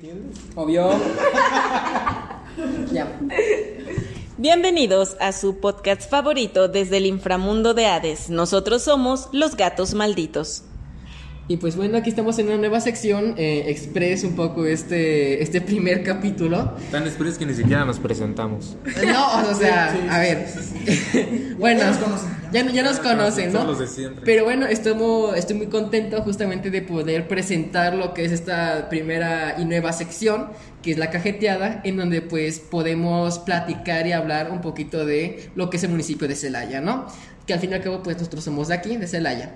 ¿Entiendes? Obvio. ya. Bienvenidos a su podcast favorito desde el inframundo de Hades. Nosotros somos los gatos malditos. Y pues bueno, aquí estamos en una nueva sección, eh, express un poco este, este primer capítulo. Tan express que ni siquiera nos presentamos. No, o sea, a ver. bueno, ya, ya nos conocen, ¿no? Son los de siempre. Pero bueno, estamos, estoy muy contento justamente de poder presentar lo que es esta primera y nueva sección, que es la cajeteada, en donde pues podemos platicar y hablar un poquito de lo que es el municipio de Celaya, ¿no? Que al fin y al cabo pues nosotros somos de aquí, de Celaya.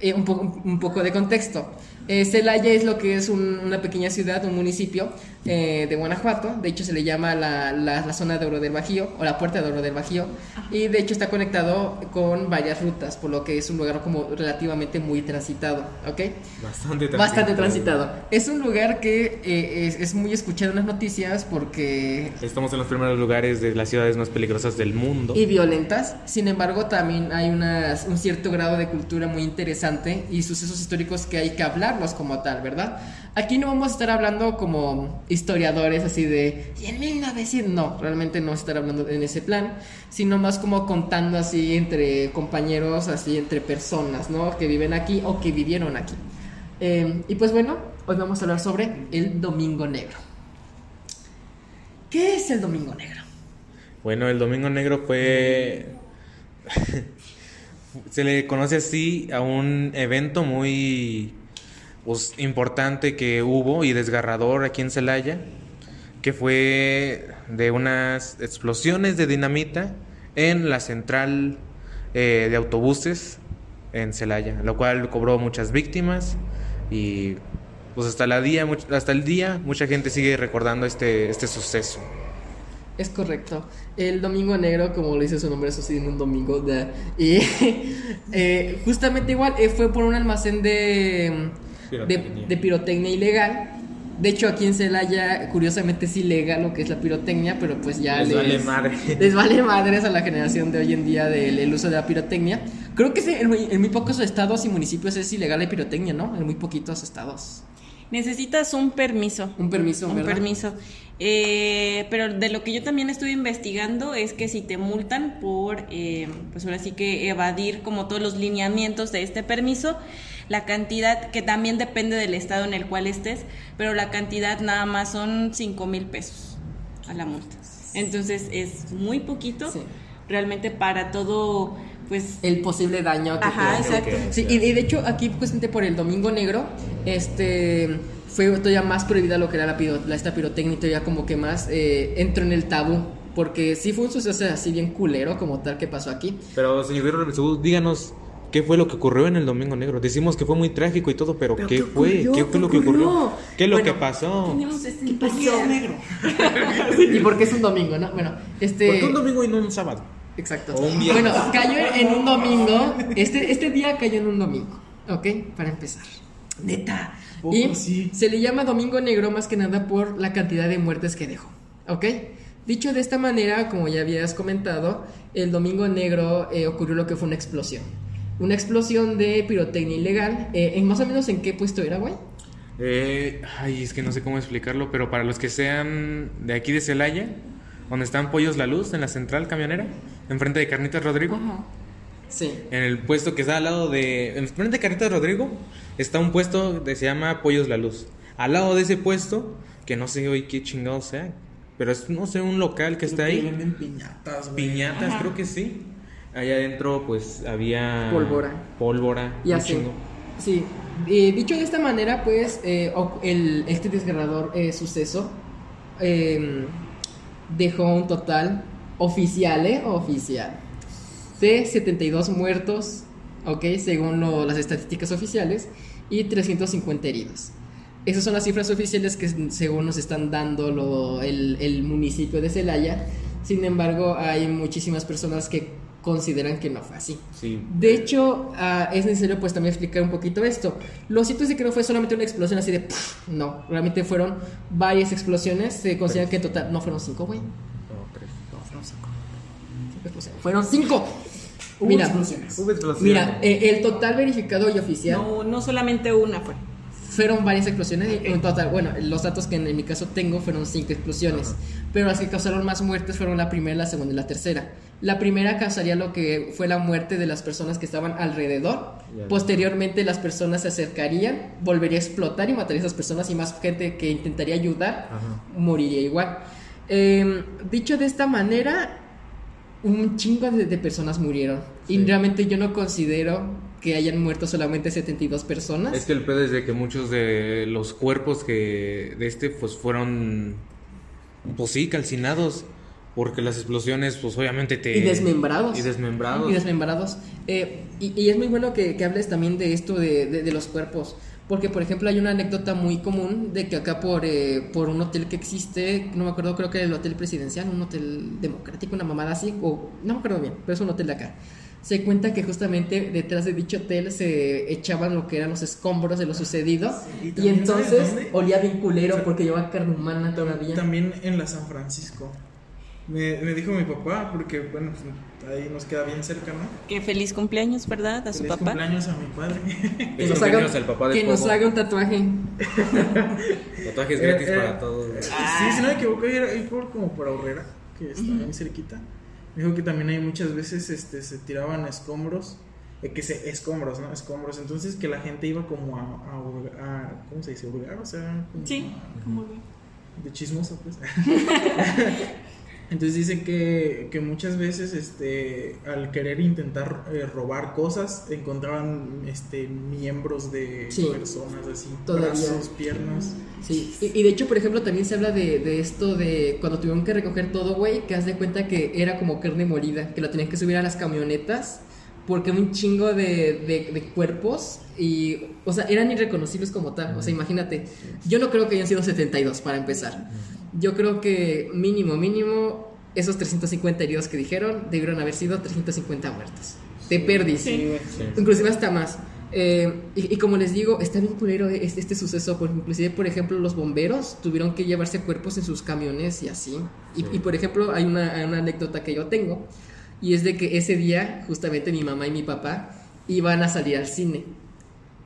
Eh, un, un poco de contexto. Eh, Celaya es lo que es un- una pequeña ciudad, un municipio eh, de Guanajuato. De hecho, se le llama la, la- la zona de oro del Bajío o la puerta de oro del Bajío. Y de hecho, está conectado con varias rutas, por lo que es un lugar como relativamente muy transitado. ¿Ok? Bastante transitado. Bastante transitado. Es un lugar que eh, es, es muy escuchado en las noticias porque Estamos en los primeros lugares de las ciudades más peligrosas del mundo. y violentas. Sin embargo, también hay unas- un cierto grado de cultura muy interesante y sucesos históricos que hay que como tal, ¿verdad? Aquí no vamos a estar hablando como historiadores así de "Y en 1900, no, realmente no vamos a estar hablando en ese plan, sino más como contando así entre compañeros, así entre personas, ¿no? Que viven aquí o que vivieron aquí. Eh, y pues bueno, hoy vamos a hablar sobre el Domingo Negro. ¿Qué es el Domingo Negro? Bueno, el Domingo Negro fue... Se le conoce así a un evento muy pues, importante que hubo y desgarrador aquí en Celaya, que fue de unas explosiones de dinamita en la central eh, de autobuses en Celaya, lo cual cobró muchas víctimas y pues hasta, la día, hasta el día mucha gente sigue recordando este, este suceso. Es correcto. El Domingo Negro, como lo dice su nombre, sucedió en un domingo. de- y eh, justamente igual eh, fue por un almacén de de, Pirotecnia. de pirotecnia ilegal. De hecho, aquí en Celaya, curiosamente es ilegal lo que es la pirotecnia, pero pues ya Les vale madre. Les vale madres a la generación de hoy en día del el uso de la pirotecnia. Creo que en, muy, en muy pocos estados y municipios es ilegal la pirotecnia, ¿no? En muy poquitos estados. Necesitas un permiso. Un permiso, Un ¿verdad? permiso. Eh, pero de lo que yo también estuve investigando es que si te multan por, eh, pues ahora sí que evadir como todos los lineamientos de este permiso, la cantidad, que también depende del estado en el cual estés, pero la cantidad nada más son 5 mil pesos a la multa. Entonces es muy poquito, Sí. realmente para todo, pues... el posible daño que Ajá, exacto. Sí, y, y de hecho aquí justamente por el Domingo Negro, este fue todavía más prohibida lo que era la, piro- la esta pirotecnia, y todavía como que más eh, entró en el tabú, porque sí fue un suceso así bien culero como tal que pasó aquí. Pero, señor Guerrero díganos qué fue lo que ocurrió en el Domingo Negro. Decimos que fue muy trágico y todo, pero, ¿Pero ¿qué, qué fue? ¿Qué fue ¿Qué lo que ocurrió? ¿Qué es lo Bueno, que pasó? Este negro. y porque es un domingo, ¿no? Bueno, este ¿Por qué un domingo y no un sábado? Exacto. O un viernes. Bueno, cayó en un domingo. Este, este día cayó en un domingo. ¿Ok? Para empezar. Neta. Poco Y sí. se le llama Domingo Negro más que nada por la cantidad de muertes que dejó. ¿Ok? Dicho de esta manera, como ya habías comentado, el Domingo Negro eh, ocurrió lo que fue una explosión. Una explosión de pirotecnia ilegal. Eh, ¿en más o menos en qué puesto era, güey? Eh, ay, es que no sé cómo explicarlo, pero para los que sean de aquí de Celaya, donde están Pollos La Luz, en la central camionera, enfrente de Carnitas Rodrigo, Sí. en el puesto que está al lado de. Enfrente de Carnitas Rodrigo, está un puesto que se llama Pollos La Luz. Al lado de ese puesto, que no sé hoy qué chingado sea, pero es, no sé, un local que está Que ahí. venden piñatas, güey. Piñatas, creo que sí. Allá adentro, pues había. Pólvora. Pólvora. Y así. Sí. Eh, dicho de esta manera, pues, eh, el, este desgarrador eh, suceso eh, dejó un total oficial, ¿eh? Oficial. De 72 muertos, ¿ok? Según lo- las estadísticas oficiales, y 350 heridos. Esas son las cifras oficiales que según nos están dando lo- el, el municipio de Celaya. Sin embargo, hay muchísimas personas que consideran que no fue así. Sí. De hecho, ah, es necesario pues también explicar un poquito esto. Lo cierto es de que no fue solamente una explosión así de... pff, no, realmente fueron varias explosiones. Se considera que en total... No, fueron cinco, güey. No, tres. No, fueron cinco. Cinco explosiones. ¡Fueron cinco! Hubo Mira, explosiones. Hubo mira, eh, el total verificado y oficial No, no solamente una fue. fueron varias explosiones. En total, bueno, los datos que en, en mi caso tengo fueron cinco explosiones. Pero las que causaron más muertes fueron la primera, la segunda y la tercera. La primera causaría lo que fue la muerte de las personas que estaban alrededor. Posteriormente las personas se acercarían, volvería a explotar y mataría a esas personas y más gente que intentaría ayudar Ajá. moriría igual. Eh, dicho de esta manera, un chingo de, de personas murieron. Y realmente yo no considero que hayan muerto solamente 72 personas. Es que el pedo es de que muchos de los cuerpos que de este pues fueron pues sí calcinados porque las explosiones pues obviamente te Y desmembrados. y desmembrados Y desmembrados. Eh, y, y es muy bueno que, que hables también de esto de, de- de los cuerpos. Porque, por ejemplo, hay una anécdota muy común de que acá por, eh, por un hotel que existe, no me acuerdo, creo que era el Hotel Presidencial, un hotel democrático, una mamada así, o no me acuerdo bien, pero es un hotel de acá. Se cuenta que justamente detrás de dicho hotel se echaban lo que eran los escombros de lo sucedido. Sí, y y también, ¿sabes entonces olía bien culero O sea, porque llevaba carne humana todavía. También en la San Francisco. Me, me dijo mi papá, porque bueno, pues, ahí nos queda bien cerca, ¿no? Que feliz cumpleaños, ¿verdad? A su Feliz papá. cumpleaños a mi padre. Que Feliz nos haga, cumpleaños al papá de que nos haga un tatuaje. tatuajes Eh, gratis eh, para todos Sí, si no me equivoco, era ahí por, como por Aurrera, que está muy cerquita. Me dijo que también hay muchas veces este, se tiraban escombros, eh, que se, escombros, ¿no? Escombros. Entonces que la gente iba como a, a, a- ¿cómo se dice? Hurgar, o sea, como Sí, como de chismosa, pues. Entonces dice que, que muchas veces este, al querer intentar eh, robar cosas encontraban este, miembros de Sí. personas así, Todavía. brazos, piernas. Sí, y, y de hecho, por ejemplo, también se habla de, de esto de cuando tuvieron que recoger todo, güey, que haz de cuenta que era como carne molida, que lo tenían que subir a las camionetas, porque un chingo de, de- de cuerpos y, o sea, eran irreconocibles como tal. O sea, imagínate, yo no creo que hayan sido 72 para empezar. Yo creo que mínimo, mínimo, esos 350 heridos que dijeron debieron haber sido 350 muertos. De perdis. Sí. Inclusive hasta más. Eh, y, y como les digo, está bien culero este, este suceso, porque inclusive, por ejemplo, los bomberos tuvieron que llevarse cuerpos en sus camiones y así. Y, y, por ejemplo, hay una, hay una anécdota que yo tengo, y es de que ese día, justamente mi mamá y mi papá iban a salir al cine.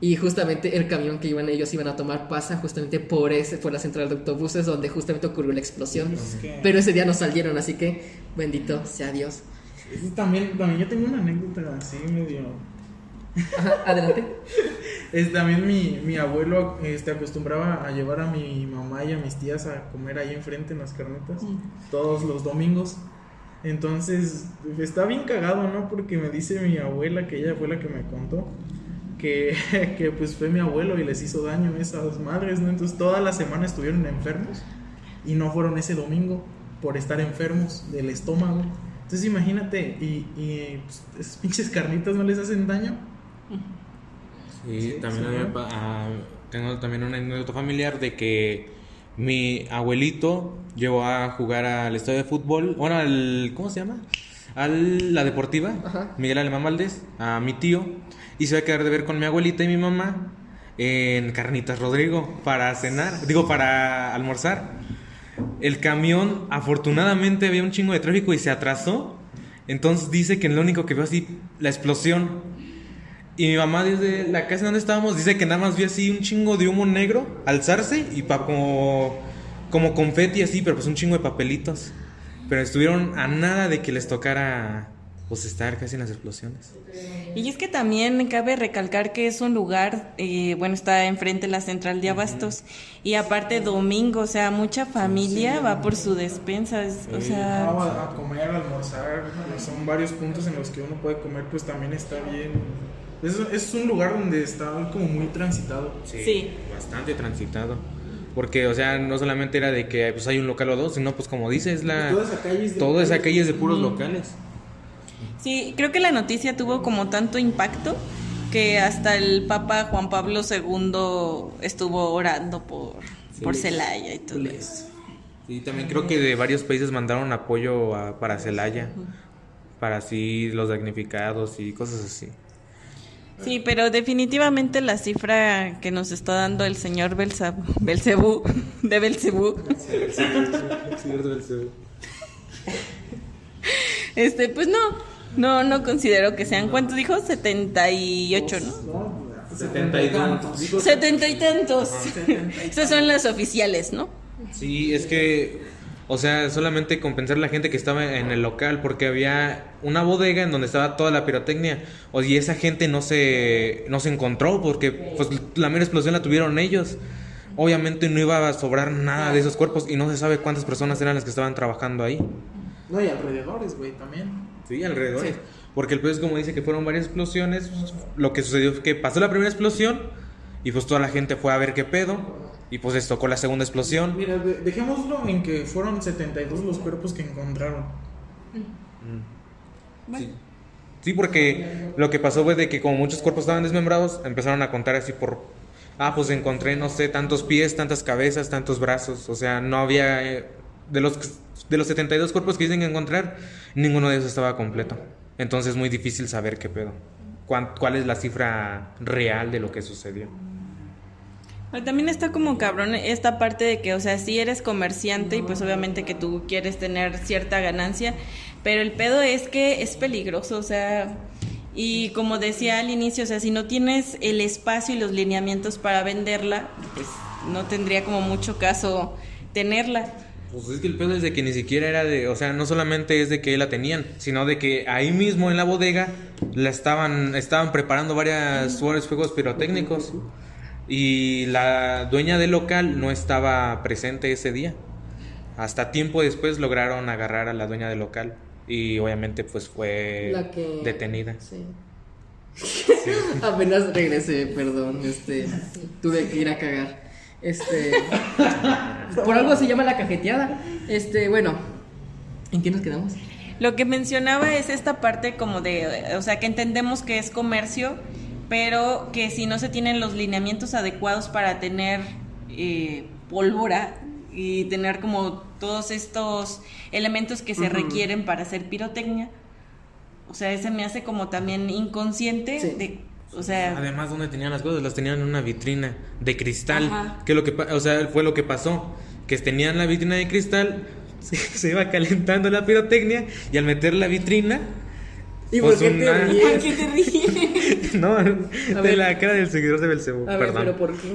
Y justamente el camión que iban ellos iban a tomar pasa justamente por ese, por la central de autobuses donde justamente ocurrió la explosión. Es que- Pero ese día no salieron, así que bendito sea Dios. También, también yo tengo una anécdota así medio... Ajá, adelante. Es, también mi, mi abuelo este, acostumbraba a llevar a mi mamá y a mis tías a comer ahí enfrente en las carnetas todos los domingos. Entonces está bien cagado, ¿no? Porque me dice mi abuela, que ella fue la que me contó, que, que pues fue mi abuelo y les hizo daño a esas madres, ¿no? Entonces toda la semana estuvieron enfermos y no fueron ese domingo por estar enfermos del estómago. Entonces imagínate, y, y pues, esas pinches carnitas no les hacen daño. Sí, Sí, también ah, tengo también una anécdota familiar de que mi abuelito llevó a jugar al estadio de fútbol, bueno, al ¿cómo se llama? A la deportiva, Ajá. Miguel Alemán Valdés, a mi tío y se va a quedar de ver con mi abuelita y mi mamá en Carnitas Rodrigo para cenar, digo para almorzar. El camión, afortunadamente había un chingo de tráfico y se atrasó. Entonces dice que lo único que vio así la explosión. Y mi mamá desde la casa donde estábamos dice que nada más vio así un chingo de humo negro alzarse y pa como como confeti así, pero pues un chingo de papelitos. Pero estuvieron a nada de que les tocara pues estar casi en las explosiones. Y es que también cabe recalcar que es un lugar, eh, bueno, está enfrente de la central de abastos y aparte domingo, o sea, mucha familia va por su despensa, es- o sea, No, a, a comer, a almorzar, son varios puntos en los que uno puede comer, pues también está bien. Es, es un lugar donde está como muy transitado. Sí. Bastante transitado. Porque, o sea, no solamente era de que pues hay un local o dos, sino pues como dices, la... Toda esa calle es de- Toda esa calle es de puros locales. sí, creo que la noticia tuvo como tanto impacto que hasta el Papa Juan Pablo II estuvo orando por, por Celaya y todo eso. Sí, también creo que de varios países mandaron apoyo a- para Celaya. Para así los damnificados y cosas así. Sí, pero definitivamente la cifra que nos está dando el señor Belzab- Belcebú, de Belcebú, este, pues no, no, no considero que sean, ¿cuánto dijo? 78, ¿no? No, Setenta y tantos. Setenta y tantos. Esas son las oficiales, ¿no? Sí, es que, o sea, solamente compensar la gente que estaba en el local, porque había una bodega en donde estaba toda la pirotecnia, o- y esa gente no se, no se encontró, porque pues la mera explosión la tuvieron ellos. Obviamente no iba a sobrar nada de esos cuerpos y no se sabe cuántas personas eran las que estaban trabajando ahí. No, y alrededores, güey, también. Sí, alrededor. Sí. Porque el pez, como dice que fueron varias explosiones, lo que sucedió fue que pasó la primera explosión y pues toda la gente fue a ver qué pedo y pues les tocó la segunda explosión. Mira, de- dejémoslo en que fueron 72 los cuerpos que encontraron. Sí. Sí, porque lo que pasó fue de que como muchos cuerpos estaban desmembrados, empezaron a contar así por... Ah, pues encontré, no sé, tantos pies, tantas cabezas, tantos brazos. O sea, no había... eh, de, los, de los 72 cuerpos que dicen que encontrar, ninguno de esos estaba completo. Entonces es muy difícil saber qué pedo. ¿Cuál es la cifra real de lo que sucedió? Pero también está como cabrón esta parte de que, o sea, si eres comerciante y pues obviamente que tú quieres tener cierta ganancia, pero el pedo es que es peligroso, o sea, y como decía al inicio, o sea, si no tienes el espacio y los lineamientos para venderla, pues no tendría como mucho caso tenerla. Pues es que el pedo es de que ni siquiera era de, o sea, no solamente es de que la tenían, sino de que ahí mismo en la bodega la estaban, estaban preparando varias, varios fuegos pirotécnicos y la dueña del local no estaba presente ese día. Hasta tiempo después lograron agarrar a la dueña del local y obviamente pues fue La que- detenida. Sí. Apenas regresé, perdón, este, tuve que ir a cagar. Este, por algo se llama la cajeteada. Este, bueno, ¿en qué nos quedamos? Lo que mencionaba es esta parte como de, o sea, que entendemos que es comercio, pero que si no se tienen los lineamientos adecuados para tener eh, pólvora y tener como todos estos elementos que se requieren para hacer pirotecnia, o sea, ese me hace como también inconsciente Sí. de, o sea, Además, ¿dónde tenían las cosas? Las tenían en una vitrina de cristal. Ajá. Que lo que, pa- o sea, fue lo que pasó. Que tenían la vitrina de cristal, se, se iba calentando la pirotecnia y al meter la vitrina, ¿Y Pues por qué te una- ¿por ríes? qué te ríes? no, de la cara del seguidor de Belcebú, A ver, perdón. pero ¿por qué?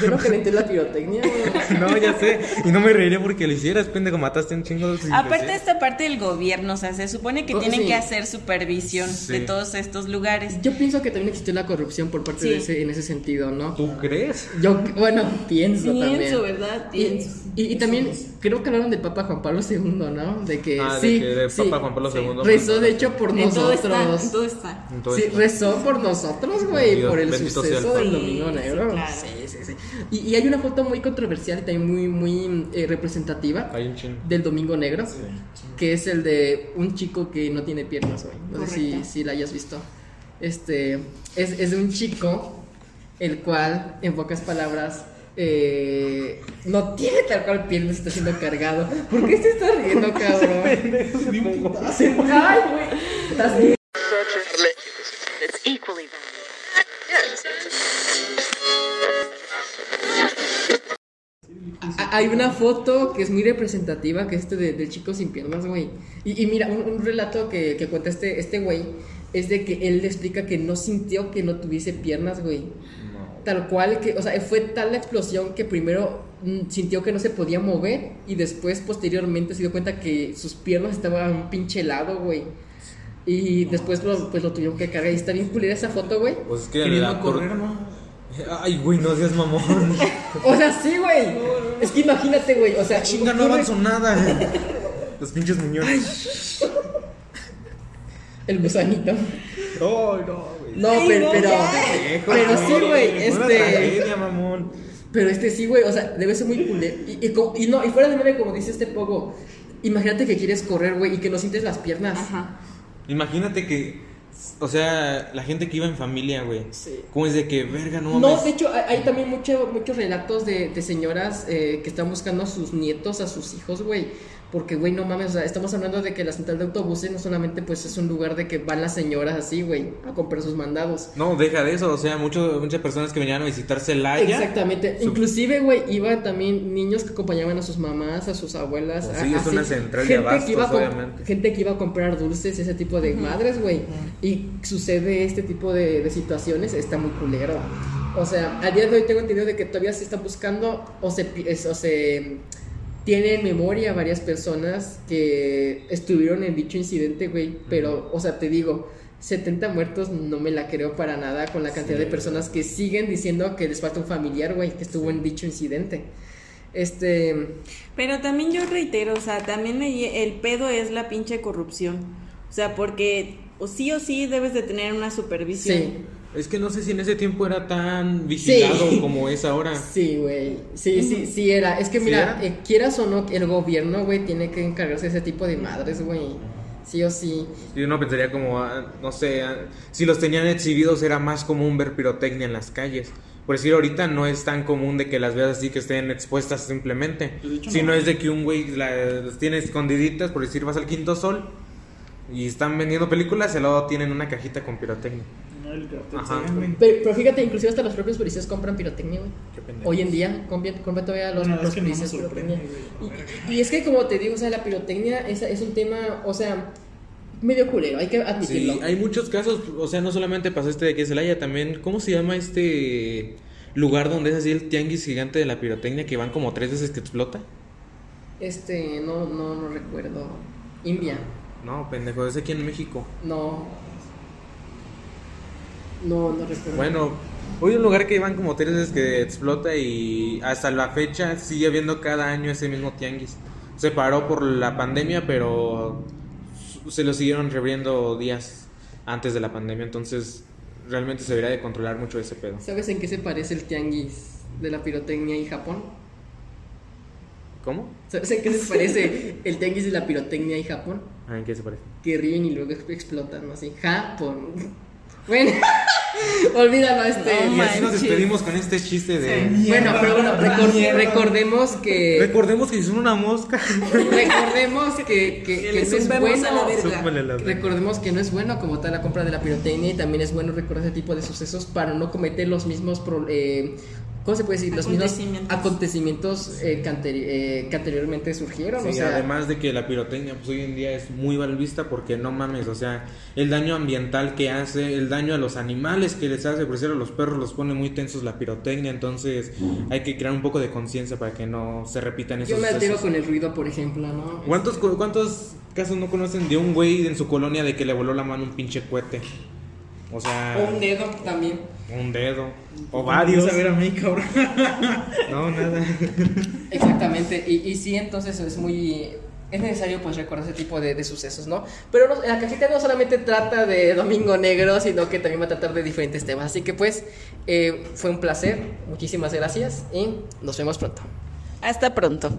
Yo no calenté la pirotecnia. güey. No, ya sé, y no me reiría porque lo hicieras, pendejo, mataste un chingo de Aparte esta parte del gobierno, o sea, se supone que Oh, tienen sí. que hacer supervisión Sí. de todos estos lugares. Yo pienso que también existió la corrupción por parte Sí. de ese, en ese sentido, ¿no? ¿Tú crees? Yo, bueno, pienso, también. Pienso, ¿verdad? Y, Pienso. y, y también creo que hablaron del Papa Juan Pablo II, ¿no? De que Ah, de que sí, Papa Juan Pablo II. rezó de hecho por En todo está, nosotros. en todo está. Sí, rezó por nosotros, güey, por el el suceso del. Domingo Negro. sí, claro. Sí, sí, sí. Y, y hay una foto muy controversial y también muy, muy eh, representativa hay un chingo. del Domingo Negro, que es el de un chico que no tiene piernas, güey. No sé si, si la hayas visto. Este, es, es de un chico, el cual, en pocas palabras, eh, no tiene tal cual piernas, está siendo cargado. ¿Por qué se está riendo, cabrón? Ay, güey. Estás bien. Hay una foto que es muy representativa, que es este de- del chico sin piernas, güey. Y, y mira, un, un relato que, que cuenta este este güey es de que él le explica que no sintió que no tuviese piernas, güey. Tal cual, que, o sea, fue tal la explosión que primero mm, sintió que no se podía mover y después, posteriormente, se dio cuenta que sus piernas estaban un pinche helado, güey. Y después lo, pues lo tuvieron que cargar. Y está bien culera esa foto, güey. Pues es que Queriendo correr, ¿no? Ay, güey, no seas mamón. O sea, sí, güey. Es que imagínate, güey. O sea, Chinga, no avanzó nada. Los pinches muñones. El gusanito. Oh, no, güey. No, pero, pero, pero sí, güey, Una este, tragedia, mamón. pero este sí, güey, o sea, debe ser muy culero. Y, y, co- y no, y fuera de meme, como dice este pogo, imagínate que quieres correr, güey, y que no sientes las piernas. Ajá. Imagínate que, o sea, la gente que iba en familia, güey. Sí. ¿Cómo es de que, verga, no No, de hecho, hay, hay también mucho- muchos relatos de, de señoras eh, que están buscando a sus nietos, a sus hijos, güey. Porque, güey, no mames, o sea, estamos hablando de que la central de autobuses no solamente pues es un lugar de que van las señoras así, güey, a comprar sus mandados. No, deja de eso, o sea, mucho- muchas personas que venían a visitar Celaya. Exactamente. Su- Inclusive, güey, iba también niños que acompañaban a sus mamás, a sus abuelas. Pues a- sí, es así. una central de gente que abastos, iba a obviamente. Gente que iba a comprar dulces, ese tipo de madres, güey. Y sucede este tipo de, de situaciones, está muy culero. O sea, a día de hoy tengo entendido de que todavía se está buscando o se, es- o se tiene en memoria varias personas que estuvieron en dicho incidente, güey. Pero, o sea, te digo, 70 muertos no me la creo para nada con la cantidad de personas que siguen diciendo que les falta un familiar, güey, que estuvo en dicho incidente. Este. Pero también yo reitero, o sea, también me- el pedo es la pinche corrupción. O sea, porque o sí o sí debes de tener una supervisión. Sí. Es que no sé si en ese tiempo era tan vigilado Sí. como es ahora. Sí, güey. Sí, sí, sí era. Es que ¿Sí mira, era? eh, quieras o no, el gobierno, güey, tiene que encargarse de ese tipo de madres, güey. Sí o sí. Y uno pensaría como, ah, no sé, ah, si los tenían exhibidos era más común ver pirotecnia en las calles. Por decir, ahorita no es tan común de que las veas así que estén expuestas simplemente. Hecho, Sino no. es de que un güey la- las tiene escondiditas, por decir, vas al quinto sol y están vendiendo películas y al lado tienen una cajita con pirotecnia. No, el. Pero, pero fíjate, inclusive hasta los propios policías compran pirotecnia, güey. Hoy en día compran, compran todavía los, es los que no policías pirotecnia. güey. Y, y es que como te digo, o sea, la pirotecnia es, es un tema, o sea, medio culero, hay que admitirlo. Sí, hay muchos casos, o sea, no solamente pasó este de que Celaya, también, ¿cómo se llama este lugar donde es así el tianguis gigante de la pirotecnia que van como tres veces que explota? Este, no, no, no recuerdo. India, No, pendejo, es aquí en México. no. No, no recuerdo. Bueno, hoy un lugar que van como tres veces que explota y hasta la fecha sigue habiendo cada año ese mismo tianguis. Se paró por la pandemia, pero se lo siguieron reabriendo días antes de la pandemia, entonces realmente se debería de controlar mucho ese pedo. ¿Sabes en qué se parece el tianguis de la pirotecnia en Japón? ¿Cómo? ¿Sabes en qué se parece el tianguis de la pirotecnia en Japón? Ah, ¿En qué se parece? Que ríen y luego explotan, ¿no? Así, Japón. Bueno, olvídalo este. No Y así nos despedimos con este chiste de... Bueno, pero bueno, recor- recordemos que Recordemos que son una mosca. recordemos que, que, Que que le no es bueno a la verga. Súpale la verga. recordemos que no es bueno como tal la compra de la pirotecnia y también es bueno recordar ese tipo de sucesos para no cometer los mismos pro- eh, ¿cómo se puede decir? los mismos Acontecimientos. eh, que, anteri- eh, que anteriormente surgieron o Sí, sea además de que la pirotecnia pues hoy en día es muy mal vista porque no mames, o sea, el daño ambiental que hace, el daño a los animales que les hace, por ejemplo, a los perros los pone muy tensos la pirotecnia, entonces hay que crear un poco de conciencia para que no se repitan esos yo me altero con el ruido por ejemplo ¿no? ¿Cuántos, cu- ¿Cuántos casos no conocen de un güey en su colonia de que le voló la mano un pinche cohete? O sea, o un dedo también un dedo. O Varios. a ver a mí, cabrón. No, nada. Exactamente, y, y sí, entonces es muy... Es necesario pues recordar ese tipo de, de sucesos, ¿no? Pero no- la cajita no solamente trata de Domingo Negro, sino que también va a tratar de diferentes temas. Así que pues eh, fue un placer, muchísimas gracias y nos vemos pronto. Hasta pronto.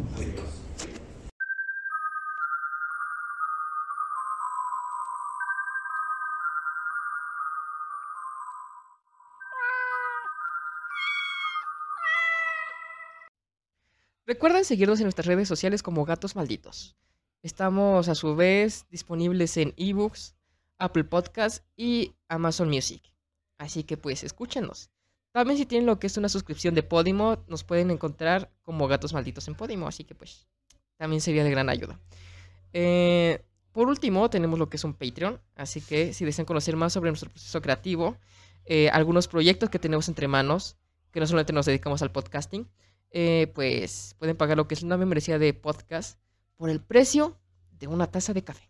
Recuerden seguirnos en nuestras redes sociales como Gatos Malditos. Estamos a su vez disponibles en ebooks, Apple Podcast y Amazon Music. Así que pues escúchenos. También si tienen lo que es una suscripción de Podimo, nos pueden encontrar como Gatos Malditos en Podimo. Así que pues también sería de gran ayuda. Eh, por último, tenemos lo que es un Patreon. Así que si desean conocer más sobre nuestro proceso creativo, eh, algunos proyectos que tenemos entre manos, que no solamente nos dedicamos al podcasting, eh, pues pueden pagar lo que es una membresía de podcast por el precio de una taza de café.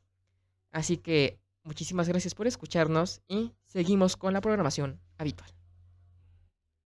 Así que muchísimas gracias por escucharnos y seguimos con la programación habitual.